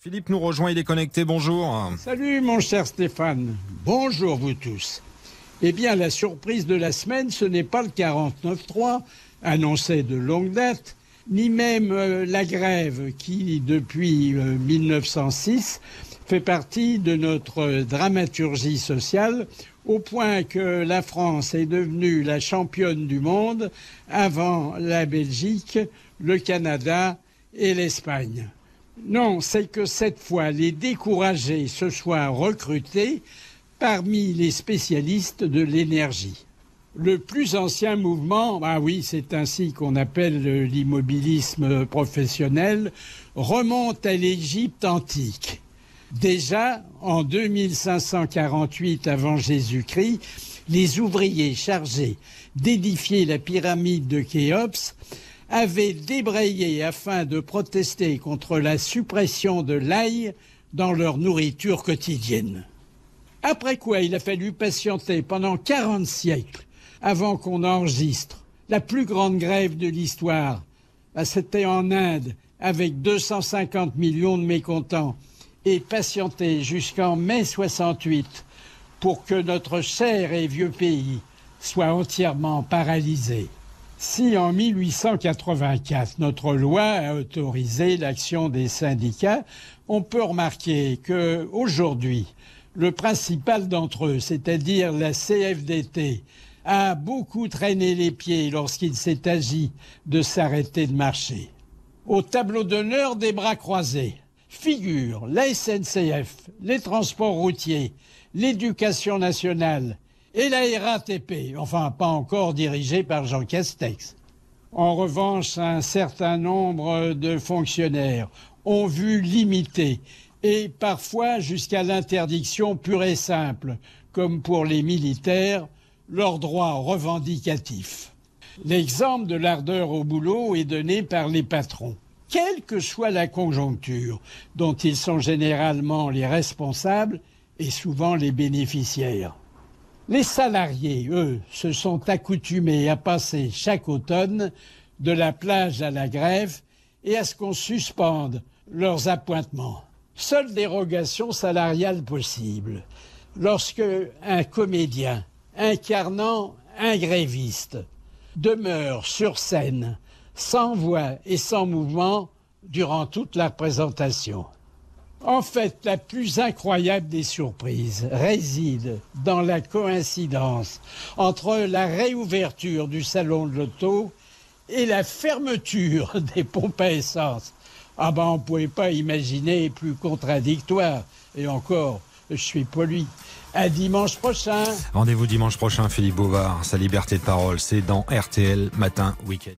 Philippe nous rejoint, il est connecté, bonjour. Salut mon cher Stéphane, bonjour vous tous. Eh bien la surprise de la semaine, ce n'est pas le 49.3, annoncé de longue date, ni même euh, la grève qui, depuis 1906, euh, fait partie de notre dramaturgie sociale, au point que la France est devenue la championne du monde avant la Belgique, le Canada et l'Espagne. Non, c'est que cette fois, les découragés se soient recrutés parmi les spécialistes de l'énergie. Le plus ancien mouvement, ah oui, c'est ainsi qu'on appelle l'immobilisme professionnel, remonte à l'Égypte antique. Déjà, en 2548 avant Jésus-Christ, les ouvriers chargés d'édifier la pyramide de Khéops avait débrayé afin de protester contre la suppression de l'ail dans leur nourriture quotidienne. Après quoi, il a fallu patienter pendant 40 siècles avant qu'on enregistre la plus grande grève de l'histoire. Ah, c'était en Inde avec 250 millions de mécontents et patienter jusqu'en mai 68 pour que notre cher et vieux pays soit entièrement paralysé. Si en 1884 notre loi a autorisé l'action des syndicats, on peut remarquer que aujourd'hui, le principal d'entre eux, c'est-à-dire la CFDT, a beaucoup traîné les pieds lorsqu'il s'est agi de s'arrêter de marcher. Au tableau d'honneur des bras croisés figurent la SNCF, les transports routiers, l'éducation nationale, et la RATP, enfin pas encore dirigée par Jean Castex. En revanche, un certain nombre de fonctionnaires ont vu limiter et parfois jusqu'à l'interdiction pure et simple, comme pour les militaires, leurs droits revendicatifs. L'exemple de l'ardeur au boulot est donné par les patrons. Quelle que soit la conjoncture dont ils sont généralement les responsables et souvent les bénéficiaires. Les salariés, eux, se sont accoutumés à passer chaque automne de la plage à la grève et à ce qu'on suspende leurs appointements. Seule dérogation salariale possible lorsque un comédien incarnant un gréviste demeure sur scène sans voix et sans mouvement durant toute la représentation. En fait, la plus incroyable des surprises réside dans la coïncidence entre la réouverture du salon de l'auto et la fermeture des pompes à essence. Ah ben, on ne pouvait pas imaginer plus contradictoire. Et encore, je suis poli. À dimanche prochain. Rendez-vous dimanche prochain, Philippe Bovard. Sa liberté de parole, c'est dans RTL Matin Week-end.